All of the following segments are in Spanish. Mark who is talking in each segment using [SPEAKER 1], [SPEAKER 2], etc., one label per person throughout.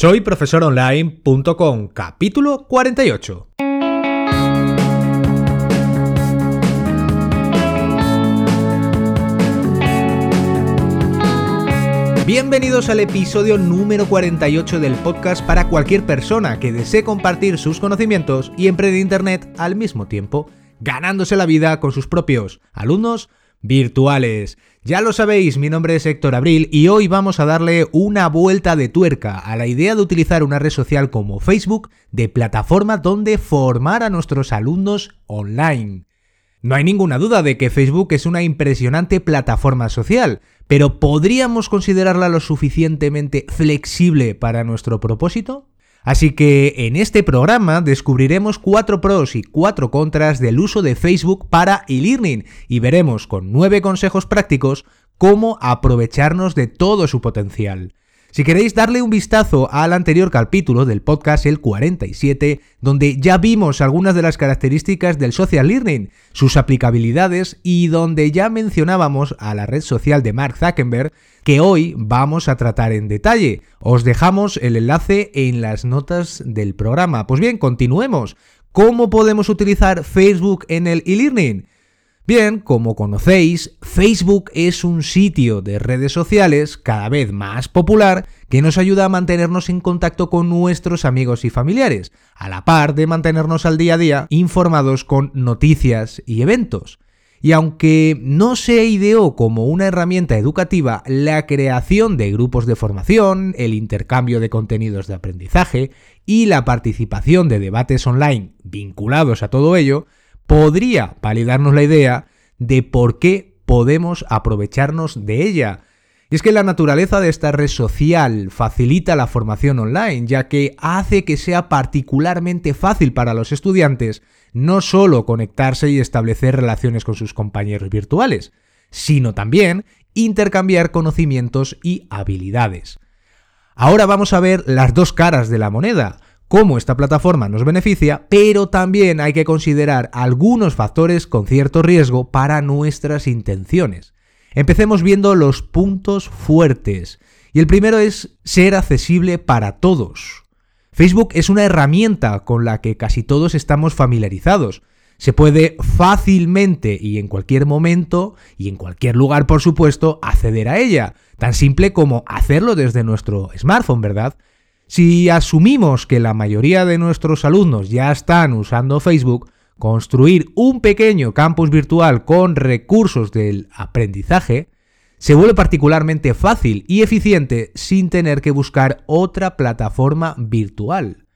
[SPEAKER 1] Soy profesoronline.com, capítulo 48. Bienvenidos al episodio número 48 del podcast para cualquier persona que desee compartir sus conocimientos y emprender Internet al mismo tiempo, ganándose la vida con sus propios alumnos virtuales. Ya lo sabéis, mi nombre es Héctor Abril y hoy vamos a darle una vuelta de tuerca a la idea de utilizar una red social como Facebook de plataforma donde formar a nuestros alumnos online. No hay ninguna duda de que Facebook es una impresionante plataforma social, pero ¿podríamos considerarla lo suficientemente flexible para nuestro propósito? Así que en este programa descubriremos cuatro pros y cuatro contras del uso de Facebook para e-learning y veremos con nueve consejos prácticos cómo aprovecharnos de todo su potencial. Si queréis darle un vistazo al anterior capítulo del podcast, el 47, donde ya vimos algunas de las características del social learning, sus aplicabilidades y donde ya mencionábamos a la red social de Mark Zuckerberg, que hoy vamos a tratar en detalle. Os dejamos el enlace en las notas del programa. Pues bien, continuemos. ¿Cómo podemos utilizar Facebook en el e-learning? Bien, como conocéis, Facebook es un sitio de redes sociales cada vez más popular que nos ayuda a mantenernos en contacto con nuestros amigos y familiares, a la par de mantenernos al día a día informados con noticias y eventos. Y aunque no se ideó como una herramienta educativa, la creación de grupos de formación, el intercambio de contenidos de aprendizaje y la participación de debates online vinculados a todo ello, podría validarnos la idea de por qué podemos aprovecharnos de ella. Y es que la naturaleza de esta red social facilita la formación online, ya que hace que sea particularmente fácil para los estudiantes no solo conectarse y establecer relaciones con sus compañeros virtuales, sino también intercambiar conocimientos y habilidades. Ahora vamos a ver las dos caras de la moneda, cómo esta plataforma nos beneficia, pero también hay que considerar algunos factores con cierto riesgo para nuestras intenciones. Empecemos viendo los puntos fuertes. Y el primero es ser accesible para todos. Facebook es una herramienta con la que casi todos estamos familiarizados. Se puede fácilmente y en cualquier momento y en cualquier lugar, por supuesto, acceder a ella. Tan simple como hacerlo desde nuestro smartphone, ¿verdad? Si asumimos que la mayoría de nuestros alumnos ya están usando Facebook, construir un pequeño campus virtual con recursos del aprendizaje se vuelve particularmente fácil y eficiente sin tener que buscar otra plataforma virtual.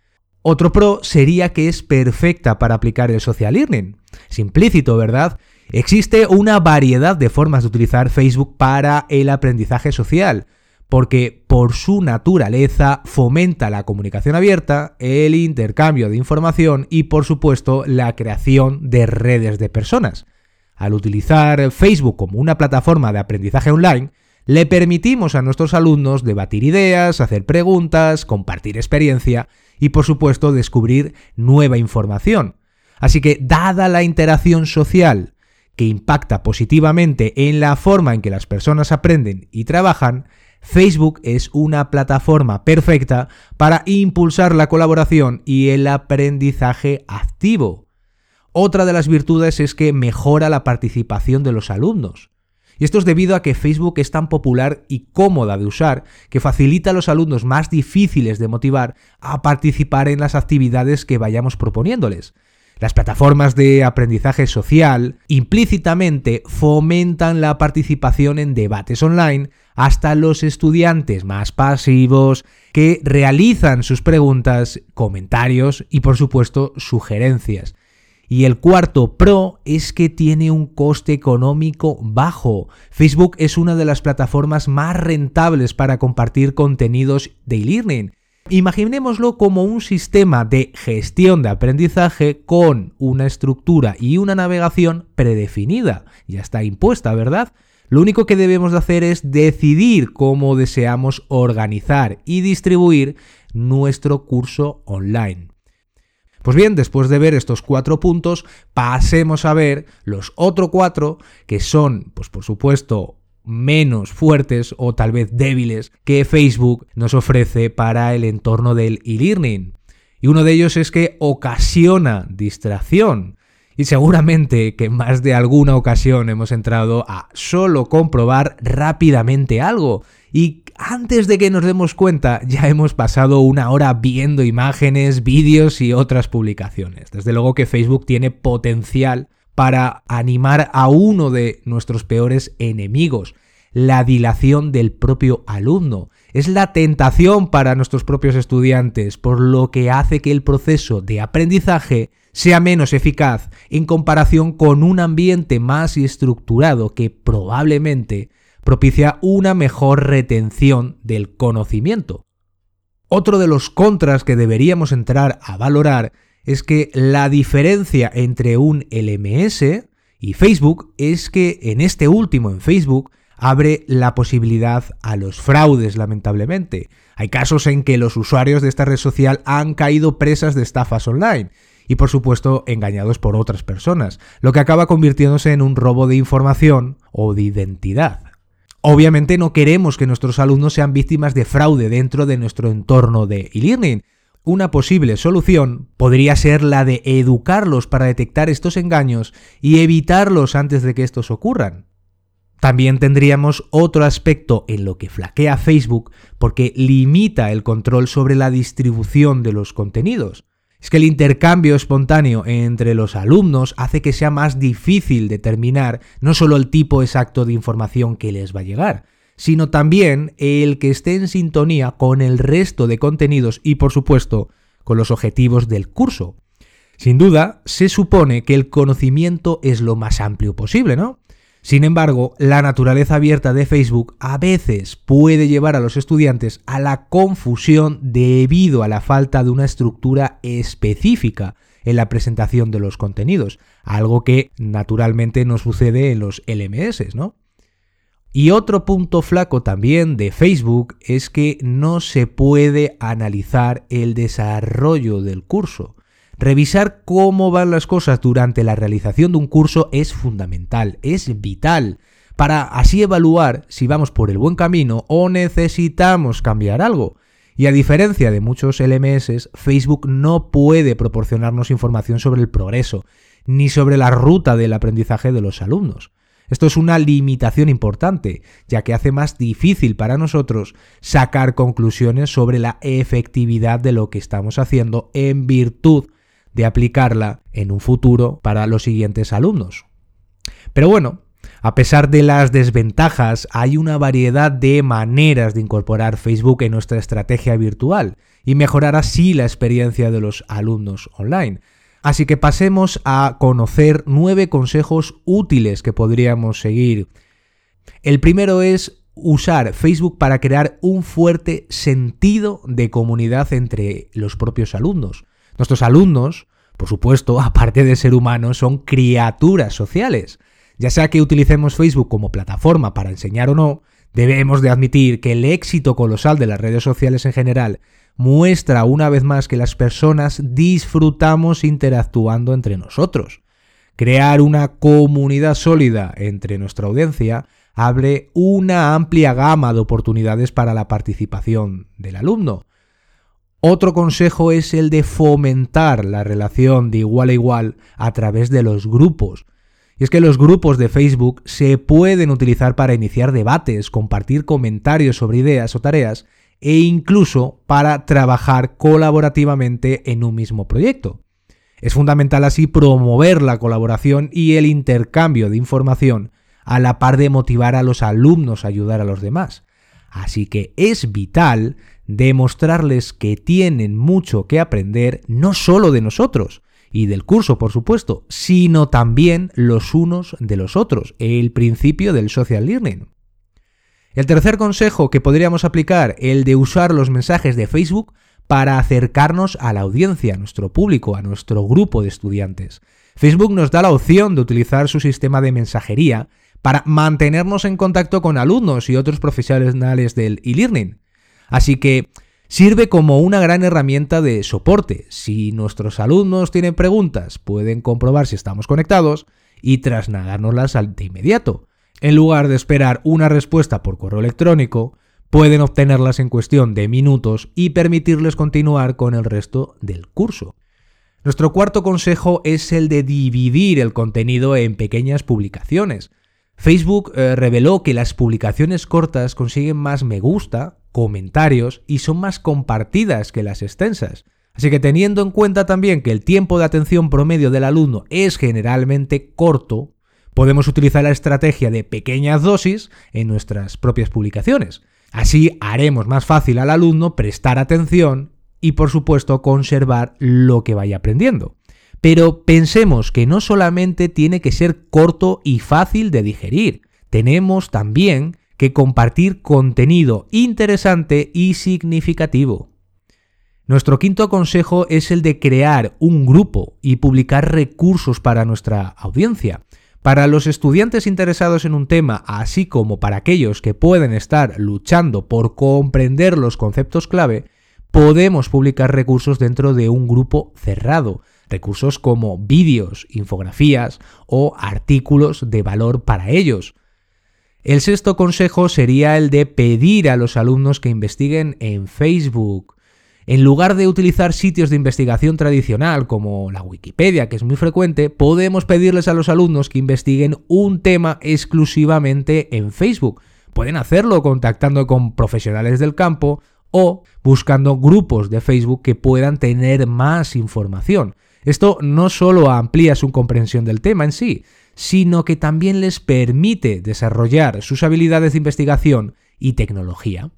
[SPEAKER 1] Otro pro sería que es perfecta para aplicar el social learning. Es implícito, ¿verdad? Existe una variedad de formas de utilizar Facebook para el aprendizaje social, porque por su naturaleza fomenta la comunicación abierta, el intercambio de información y por supuesto la creación de redes de personas. Al utilizar Facebook como una plataforma de aprendizaje online, le permitimos a nuestros alumnos debatir ideas, hacer preguntas, compartir experiencia y por supuesto descubrir nueva información. Así que dada la interacción social que impacta positivamente en la forma en que las personas aprenden y trabajan, Facebook es una plataforma perfecta para impulsar la colaboración y el aprendizaje activo. Otra de las virtudes es que mejora la participación de los alumnos. Y esto es debido a que Facebook es tan popular y cómoda de usar que facilita a los alumnos más difíciles de motivar a participar en las actividades que vayamos proponiéndoles. Las plataformas de aprendizaje social implícitamente fomentan la participación en debates online hasta los estudiantes más pasivos que realizan sus preguntas, comentarios y por supuesto sugerencias. Y el cuarto pro es que tiene un coste económico bajo. Facebook es una de las plataformas más rentables para compartir contenidos de e-learning Imaginémoslo como un sistema de gestión de aprendizaje con una estructura y una navegación predefinida. Ya está impuesta, ¿verdad? Lo único que debemos de hacer es decidir cómo deseamos organizar y distribuir nuestro curso online. Pues bien, después de ver estos cuatro puntos, pasemos a ver los otros cuatro, que son, pues por supuesto, menos fuertes o tal vez débiles que Facebook nos ofrece para el entorno del e-learning. Y uno de ellos es que ocasiona distracción. Y seguramente que en más de alguna ocasión hemos entrado a solo comprobar rápidamente algo. Y antes de que nos demos cuenta ya hemos pasado una hora viendo imágenes, vídeos y otras publicaciones. Desde luego que Facebook tiene potencial para animar a uno de nuestros peores enemigos, la dilación del propio alumno. Es la tentación para nuestros propios estudiantes, por lo que hace que el proceso de aprendizaje sea menos eficaz en comparación con un ambiente más estructurado que probablemente propicia una mejor retención del conocimiento. Otro de los contras que deberíamos entrar a valorar es que la diferencia entre un LMS y Facebook es que en este último, en Facebook, abre la posibilidad a los fraudes, lamentablemente. Hay casos en que los usuarios de esta red social han caído presas de estafas online y por supuesto engañados por otras personas, lo que acaba convirtiéndose en un robo de información o de identidad. Obviamente no queremos que nuestros alumnos sean víctimas de fraude dentro de nuestro entorno de e-learning, una posible solución podría ser la de educarlos para detectar estos engaños y evitarlos antes de que estos ocurran. También tendríamos otro aspecto en lo que flaquea Facebook porque limita el control sobre la distribución de los contenidos. Es que el intercambio espontáneo entre los alumnos hace que sea más difícil determinar no solo el tipo exacto de información que les va a llegar, sino también el que esté en sintonía con el resto de contenidos y, por supuesto, con los objetivos del curso. Sin duda, se supone que el conocimiento es lo más amplio posible, ¿no? Sin embargo, la naturaleza abierta de Facebook a veces puede llevar a los estudiantes a la confusión debido a la falta de una estructura específica en la presentación de los contenidos, algo que naturalmente no sucede en los LMS, ¿no? Y otro punto flaco también de Facebook es que no se puede analizar el desarrollo del curso. Revisar cómo van las cosas durante la realización de un curso es fundamental, es vital, para así evaluar si vamos por el buen camino o necesitamos cambiar algo. Y a diferencia de muchos LMS, Facebook no puede proporcionarnos información sobre el progreso, ni sobre la ruta del aprendizaje de los alumnos. Esto es una limitación importante, ya que hace más difícil para nosotros sacar conclusiones sobre la efectividad de lo que estamos haciendo en virtud de aplicarla en un futuro para los siguientes alumnos. Pero bueno, a pesar de las desventajas, hay una variedad de maneras de incorporar Facebook en nuestra estrategia virtual y mejorar así la experiencia de los alumnos online. Así que pasemos a conocer nueve consejos útiles que podríamos seguir. El primero es usar Facebook para crear un fuerte sentido de comunidad entre los propios alumnos. Nuestros alumnos, por supuesto, aparte de ser humanos, son criaturas sociales. Ya sea que utilicemos Facebook como plataforma para enseñar o no, debemos de admitir que el éxito colosal de las redes sociales en general muestra una vez más que las personas disfrutamos interactuando entre nosotros. Crear una comunidad sólida entre nuestra audiencia abre una amplia gama de oportunidades para la participación del alumno. Otro consejo es el de fomentar la relación de igual a igual a través de los grupos. Y es que los grupos de Facebook se pueden utilizar para iniciar debates, compartir comentarios sobre ideas o tareas e incluso para trabajar colaborativamente en un mismo proyecto. Es fundamental así promover la colaboración y el intercambio de información a la par de motivar a los alumnos a ayudar a los demás. Así que es vital demostrarles que tienen mucho que aprender no solo de nosotros y del curso, por supuesto, sino también los unos de los otros, el principio del social learning. El tercer consejo que podríamos aplicar, el de usar los mensajes de Facebook para acercarnos a la audiencia, a nuestro público, a nuestro grupo de estudiantes. Facebook nos da la opción de utilizar su sistema de mensajería para mantenernos en contacto con alumnos y otros profesionales del e-learning. Así que sirve como una gran herramienta de soporte. Si nuestros alumnos tienen preguntas, pueden comprobar si estamos conectados y trasladárnoslas de inmediato. En lugar de esperar una respuesta por correo electrónico, pueden obtenerlas en cuestión de minutos y permitirles continuar con el resto del curso. Nuestro cuarto consejo es el de dividir el contenido en pequeñas publicaciones. Facebook eh, reveló que las publicaciones cortas consiguen más me gusta, comentarios y son más compartidas que las extensas. Así que teniendo en cuenta también que el tiempo de atención promedio del alumno es generalmente corto, podemos utilizar la estrategia de pequeñas dosis en nuestras propias publicaciones. Así haremos más fácil al alumno prestar atención y por supuesto conservar lo que vaya aprendiendo. Pero pensemos que no solamente tiene que ser corto y fácil de digerir, tenemos también que compartir contenido interesante y significativo. Nuestro quinto consejo es el de crear un grupo y publicar recursos para nuestra audiencia. Para los estudiantes interesados en un tema, así como para aquellos que pueden estar luchando por comprender los conceptos clave, podemos publicar recursos dentro de un grupo cerrado, recursos como vídeos, infografías o artículos de valor para ellos. El sexto consejo sería el de pedir a los alumnos que investiguen en Facebook. En lugar de utilizar sitios de investigación tradicional como la Wikipedia, que es muy frecuente, podemos pedirles a los alumnos que investiguen un tema exclusivamente en Facebook. Pueden hacerlo contactando con profesionales del campo o buscando grupos de Facebook que puedan tener más información. Esto no solo amplía su comprensión del tema en sí, sino que también les permite desarrollar sus habilidades de investigación y tecnología.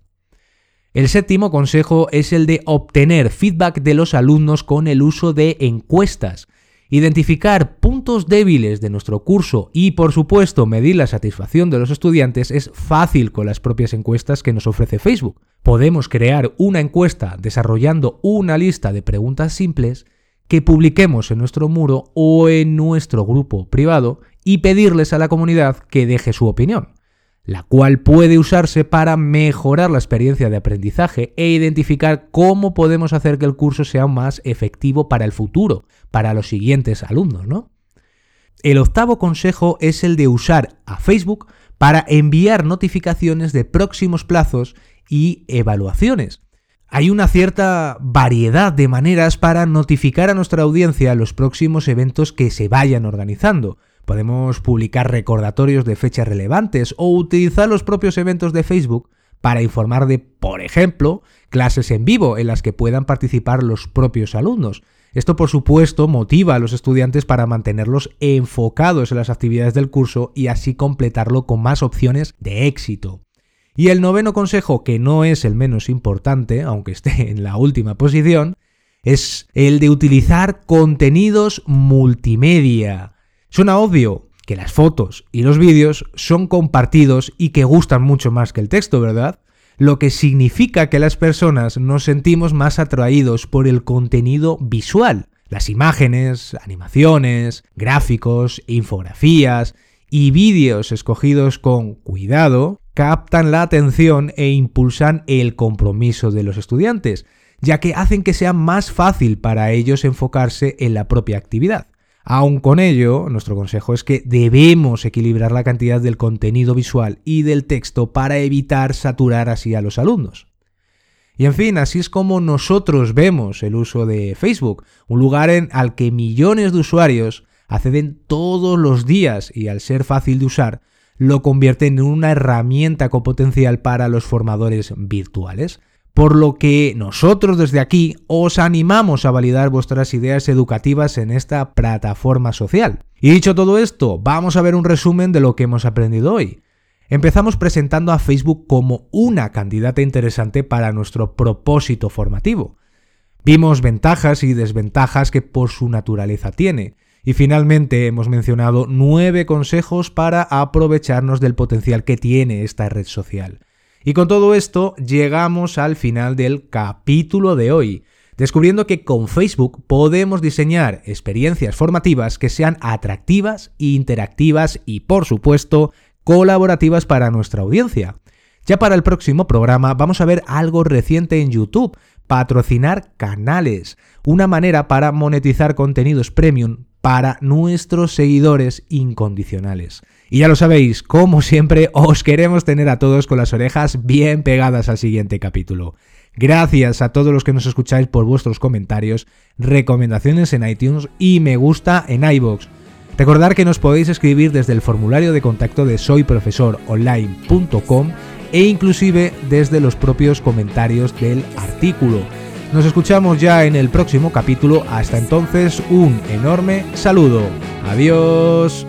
[SPEAKER 1] El séptimo consejo es el de obtener feedback de los alumnos con el uso de encuestas. Identificar puntos débiles de nuestro curso y por supuesto medir la satisfacción de los estudiantes es fácil con las propias encuestas que nos ofrece Facebook. Podemos crear una encuesta desarrollando una lista de preguntas simples que publiquemos en nuestro muro o en nuestro grupo privado y pedirles a la comunidad que deje su opinión, la cual puede usarse para mejorar la experiencia de aprendizaje e identificar cómo podemos hacer que el curso sea más efectivo para el futuro, para los siguientes alumnos, ¿no? El octavo consejo es el de usar a Facebook para enviar notificaciones de próximos plazos y evaluaciones. Hay una cierta variedad de maneras para notificar a nuestra audiencia los próximos eventos que se vayan organizando. Podemos publicar recordatorios de fechas relevantes o utilizar los propios eventos de Facebook para informar de, por ejemplo, clases en vivo en las que puedan participar los propios alumnos. Esto, por supuesto, motiva a los estudiantes para mantenerlos enfocados en las actividades del curso y así completarlo con más opciones de éxito. Y el noveno consejo, que no es el menos importante, aunque esté en la última posición, es el de utilizar contenidos multimedia. Suena obvio que las fotos y los vídeos son compartidos y que gustan mucho más que el texto, ¿verdad? Lo que significa que las personas nos sentimos más atraídos por el contenido visual. Las imágenes, animaciones, gráficos, infografías y vídeos escogidos con cuidado captan la atención e impulsan el compromiso de los estudiantes, ya que hacen que sea más fácil para ellos enfocarse en la propia actividad. Aun con ello, nuestro consejo es que debemos equilibrar la cantidad del contenido visual y del texto para evitar saturar así a los alumnos. Y en fin, así es como nosotros vemos el uso de Facebook, un lugar en al que millones de usuarios acceden todos los días y al ser fácil de usar, lo convierte en una herramienta con potencial para los formadores virtuales. Por lo que nosotros desde aquí os animamos a validar vuestras ideas educativas en esta plataforma social. Y dicho todo esto, vamos a ver un resumen de lo que hemos aprendido hoy. Empezamos presentando a Facebook como una candidata interesante para nuestro propósito formativo. Vimos ventajas y desventajas que por su naturaleza tiene, y finalmente hemos mencionado nueve consejos para aprovecharnos del potencial que tiene esta red social. Y con todo esto llegamos al final del capítulo de hoy, descubriendo que con Facebook podemos diseñar experiencias formativas que sean atractivas, interactivas y por supuesto colaborativas para nuestra audiencia. Ya para el próximo programa vamos a ver algo reciente en YouTube, patrocinar canales, una manera para monetizar contenidos premium para nuestros seguidores incondicionales. Y ya lo sabéis, como siempre, os queremos tener a todos con las orejas bien pegadas al siguiente capítulo. Gracias a todos los que nos escucháis por vuestros comentarios, recomendaciones en iTunes y me gusta en iBox. Recordad que nos podéis escribir desde el formulario de contacto de soyprofesoronline.com e inclusive desde los propios comentarios del artículo. Nos escuchamos ya en el próximo capítulo. Hasta entonces, un enorme saludo. Adiós.